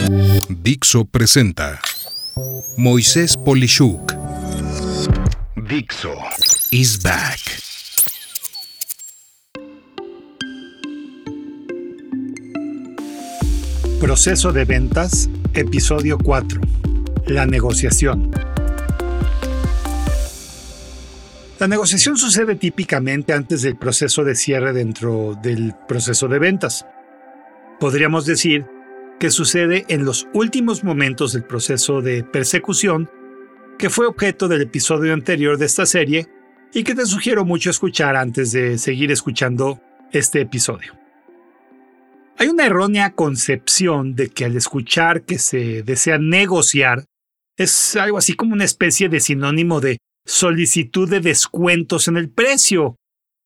Dixo presenta Moisés Polishuk. Dixo is back. Proceso de ventas, episodio 4. La negociación. La negociación sucede típicamente antes del proceso de cierre dentro del proceso de ventas. Podríamos decir que sucede en los últimos momentos del proceso de persecución, que fue objeto del episodio anterior de esta serie y que te sugiero mucho escuchar antes de seguir escuchando este episodio. Hay una errónea concepción de que al escuchar que se desea negociar es algo así como una especie de sinónimo de solicitud de descuentos en el precio.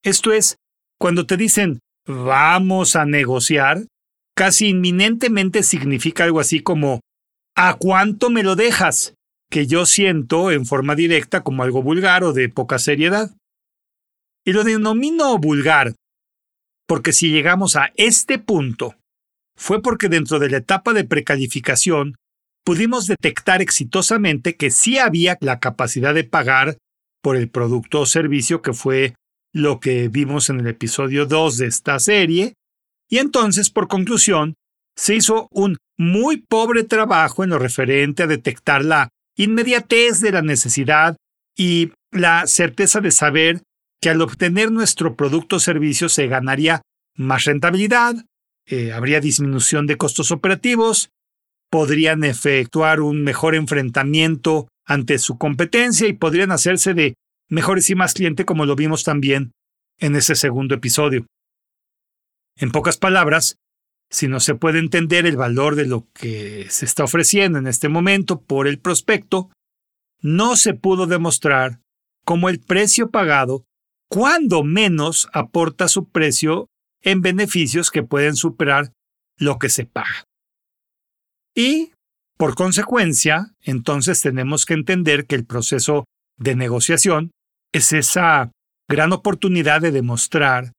Esto es, cuando te dicen vamos a negociar, casi inminentemente significa algo así como ¿a cuánto me lo dejas? que yo siento en forma directa como algo vulgar o de poca seriedad. Y lo denomino vulgar porque si llegamos a este punto, fue porque dentro de la etapa de precalificación pudimos detectar exitosamente que sí había la capacidad de pagar por el producto o servicio que fue lo que vimos en el episodio 2 de esta serie, y entonces, por conclusión, se hizo un muy pobre trabajo en lo referente a detectar la inmediatez de la necesidad y la certeza de saber que al obtener nuestro producto o servicio se ganaría más rentabilidad, eh, habría disminución de costos operativos, podrían efectuar un mejor enfrentamiento ante su competencia y podrían hacerse de mejores y más clientes como lo vimos también en ese segundo episodio. En pocas palabras, si no se puede entender el valor de lo que se está ofreciendo en este momento por el prospecto, no se pudo demostrar cómo el precio pagado, cuando menos aporta su precio en beneficios que pueden superar lo que se paga. Y, por consecuencia, entonces tenemos que entender que el proceso de negociación es esa gran oportunidad de demostrar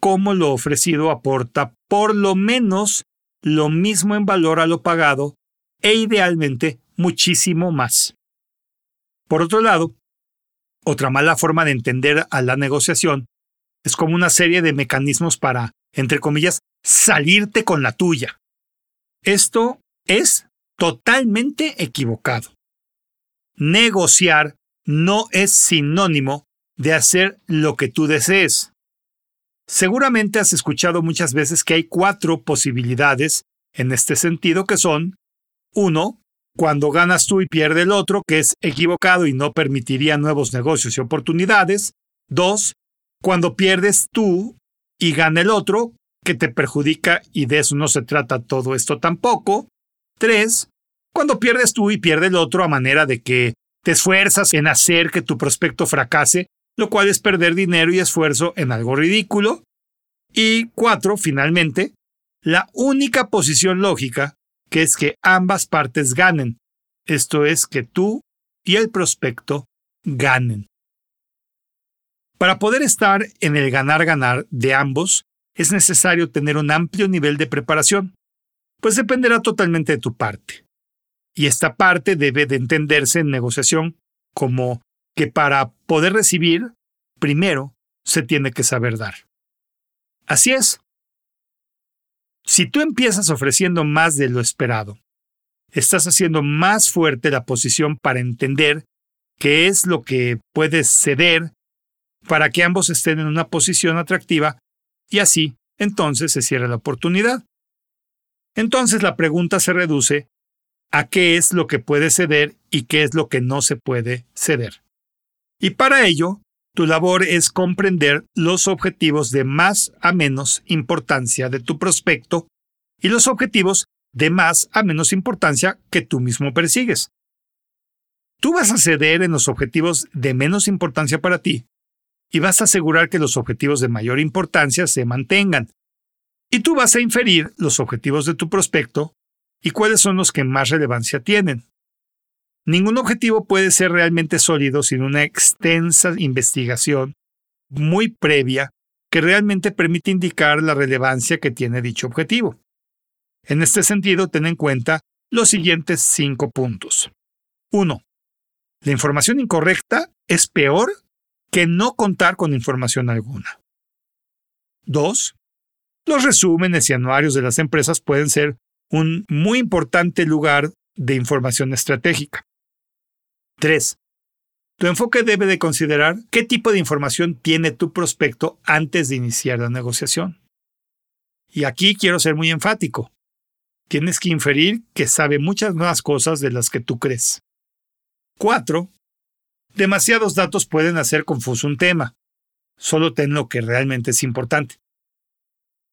cómo lo ofrecido aporta por lo menos lo mismo en valor a lo pagado e idealmente muchísimo más. Por otro lado, otra mala forma de entender a la negociación es como una serie de mecanismos para, entre comillas, salirte con la tuya. Esto es totalmente equivocado. Negociar no es sinónimo de hacer lo que tú desees. Seguramente has escuchado muchas veces que hay cuatro posibilidades en este sentido que son uno, Cuando ganas tú y pierde el otro, que es equivocado y no permitiría nuevos negocios y oportunidades. Dos, Cuando pierdes tú y gana el otro, que te perjudica y de eso no se trata todo esto tampoco. Tres, Cuando pierdes tú y pierde el otro a manera de que te esfuerzas en hacer que tu prospecto fracase lo cual es perder dinero y esfuerzo en algo ridículo. Y cuatro, finalmente, la única posición lógica, que es que ambas partes ganen, esto es que tú y el prospecto ganen. Para poder estar en el ganar-ganar de ambos, es necesario tener un amplio nivel de preparación, pues dependerá totalmente de tu parte. Y esta parte debe de entenderse en negociación como que para poder recibir, primero se tiene que saber dar. Así es. Si tú empiezas ofreciendo más de lo esperado, estás haciendo más fuerte la posición para entender qué es lo que puedes ceder para que ambos estén en una posición atractiva y así entonces se cierra la oportunidad. Entonces la pregunta se reduce a qué es lo que puede ceder y qué es lo que no se puede ceder. Y para ello, tu labor es comprender los objetivos de más a menos importancia de tu prospecto y los objetivos de más a menos importancia que tú mismo persigues. Tú vas a ceder en los objetivos de menos importancia para ti y vas a asegurar que los objetivos de mayor importancia se mantengan. Y tú vas a inferir los objetivos de tu prospecto y cuáles son los que más relevancia tienen. Ningún objetivo puede ser realmente sólido sin una extensa investigación muy previa que realmente permite indicar la relevancia que tiene dicho objetivo. En este sentido, ten en cuenta los siguientes cinco puntos. 1. La información incorrecta es peor que no contar con información alguna. 2. Los resúmenes y anuarios de las empresas pueden ser un muy importante lugar de información estratégica. 3. Tu enfoque debe de considerar qué tipo de información tiene tu prospecto antes de iniciar la negociación. Y aquí quiero ser muy enfático. Tienes que inferir que sabe muchas más cosas de las que tú crees. 4. Demasiados datos pueden hacer confuso un tema. Solo ten lo que realmente es importante.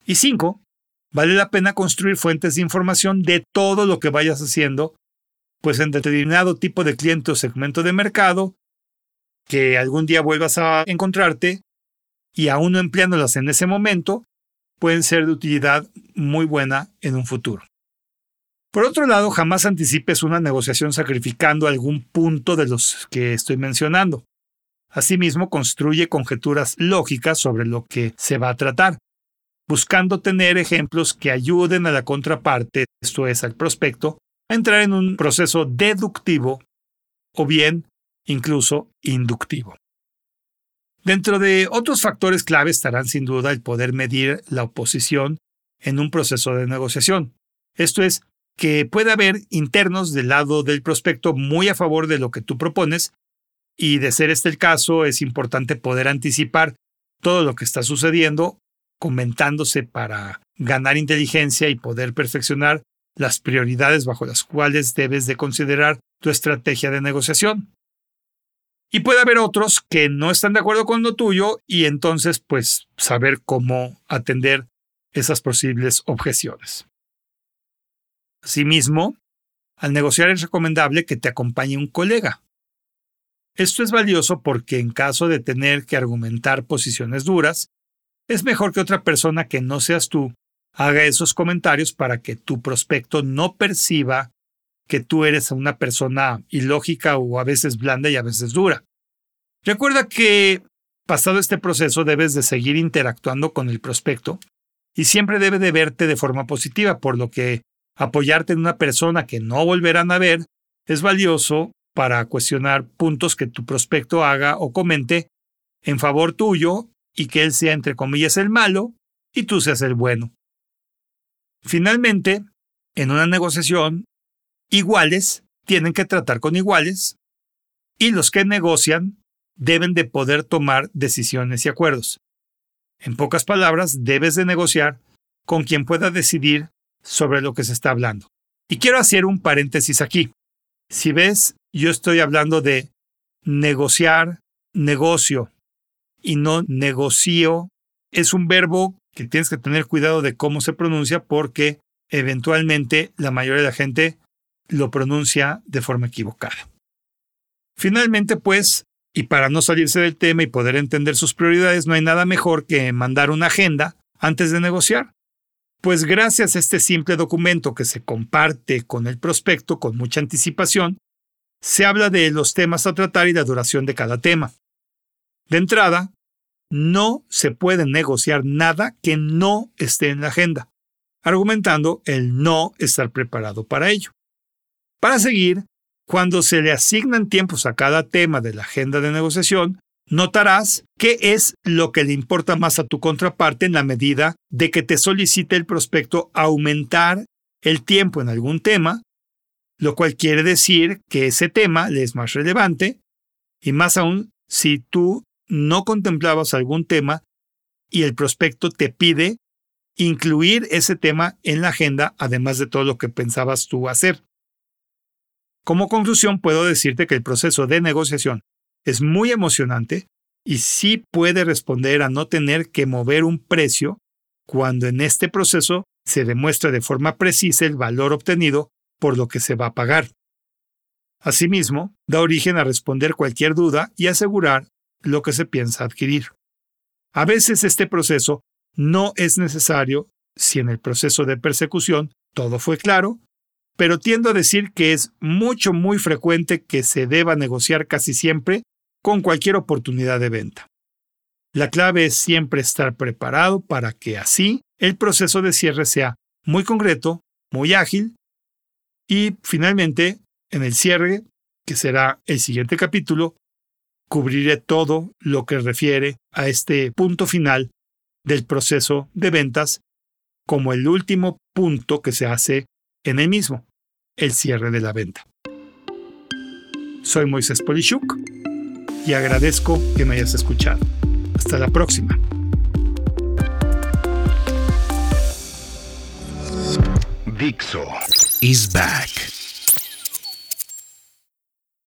Y 5. Vale la pena construir fuentes de información de todo lo que vayas haciendo, pues en determinado tipo de cliente o segmento de mercado, que algún día vuelvas a encontrarte y aún no empleándolas en ese momento, pueden ser de utilidad muy buena en un futuro. Por otro lado, jamás anticipes una negociación sacrificando algún punto de los que estoy mencionando. Asimismo, construye conjeturas lógicas sobre lo que se va a tratar, buscando tener ejemplos que ayuden a la contraparte, esto es, al prospecto, a entrar en un proceso deductivo o bien incluso inductivo. Dentro de otros factores clave estarán sin duda el poder medir la oposición en un proceso de negociación. Esto es, que puede haber internos del lado del prospecto muy a favor de lo que tú propones y de ser este el caso es importante poder anticipar todo lo que está sucediendo, comentándose para ganar inteligencia y poder perfeccionar las prioridades bajo las cuales debes de considerar tu estrategia de negociación. Y puede haber otros que no están de acuerdo con lo tuyo y entonces pues saber cómo atender esas posibles objeciones. Asimismo, al negociar es recomendable que te acompañe un colega. Esto es valioso porque en caso de tener que argumentar posiciones duras, es mejor que otra persona que no seas tú haga esos comentarios para que tu prospecto no perciba que tú eres una persona ilógica o a veces blanda y a veces dura. Recuerda que pasado este proceso debes de seguir interactuando con el prospecto y siempre debe de verte de forma positiva, por lo que apoyarte en una persona que no volverán a ver es valioso para cuestionar puntos que tu prospecto haga o comente en favor tuyo y que él sea entre comillas el malo y tú seas el bueno. Finalmente, en una negociación iguales tienen que tratar con iguales y los que negocian deben de poder tomar decisiones y acuerdos. En pocas palabras, debes de negociar con quien pueda decidir sobre lo que se está hablando. Y quiero hacer un paréntesis aquí. Si ves, yo estoy hablando de negociar, negocio, y no negocio. Es un verbo que tienes que tener cuidado de cómo se pronuncia porque eventualmente la mayoría de la gente lo pronuncia de forma equivocada. Finalmente, pues, y para no salirse del tema y poder entender sus prioridades, no hay nada mejor que mandar una agenda antes de negociar. Pues gracias a este simple documento que se comparte con el prospecto con mucha anticipación, se habla de los temas a tratar y la duración de cada tema. De entrada, no se puede negociar nada que no esté en la agenda, argumentando el no estar preparado para ello. Para seguir, cuando se le asignan tiempos a cada tema de la agenda de negociación, notarás qué es lo que le importa más a tu contraparte en la medida de que te solicite el prospecto aumentar el tiempo en algún tema, lo cual quiere decir que ese tema le es más relevante, y más aún si tú no contemplabas algún tema y el prospecto te pide incluir ese tema en la agenda, además de todo lo que pensabas tú hacer. Como conclusión, puedo decirte que el proceso de negociación es muy emocionante y sí puede responder a no tener que mover un precio cuando en este proceso se demuestra de forma precisa el valor obtenido por lo que se va a pagar. Asimismo, da origen a responder cualquier duda y asegurar lo que se piensa adquirir. A veces este proceso no es necesario si en el proceso de persecución todo fue claro pero tiendo a decir que es mucho, muy frecuente que se deba negociar casi siempre con cualquier oportunidad de venta. La clave es siempre estar preparado para que así el proceso de cierre sea muy concreto, muy ágil Y finalmente, en el cierre, que será el siguiente capítulo, cubriré todo lo que refiere a este punto final del proceso de ventas como el último punto que se hace en el mismo, el cierre de la venta. Soy Moisés Polishuk y agradezco que me hayas escuchado. Hasta la próxima. Dixo is back.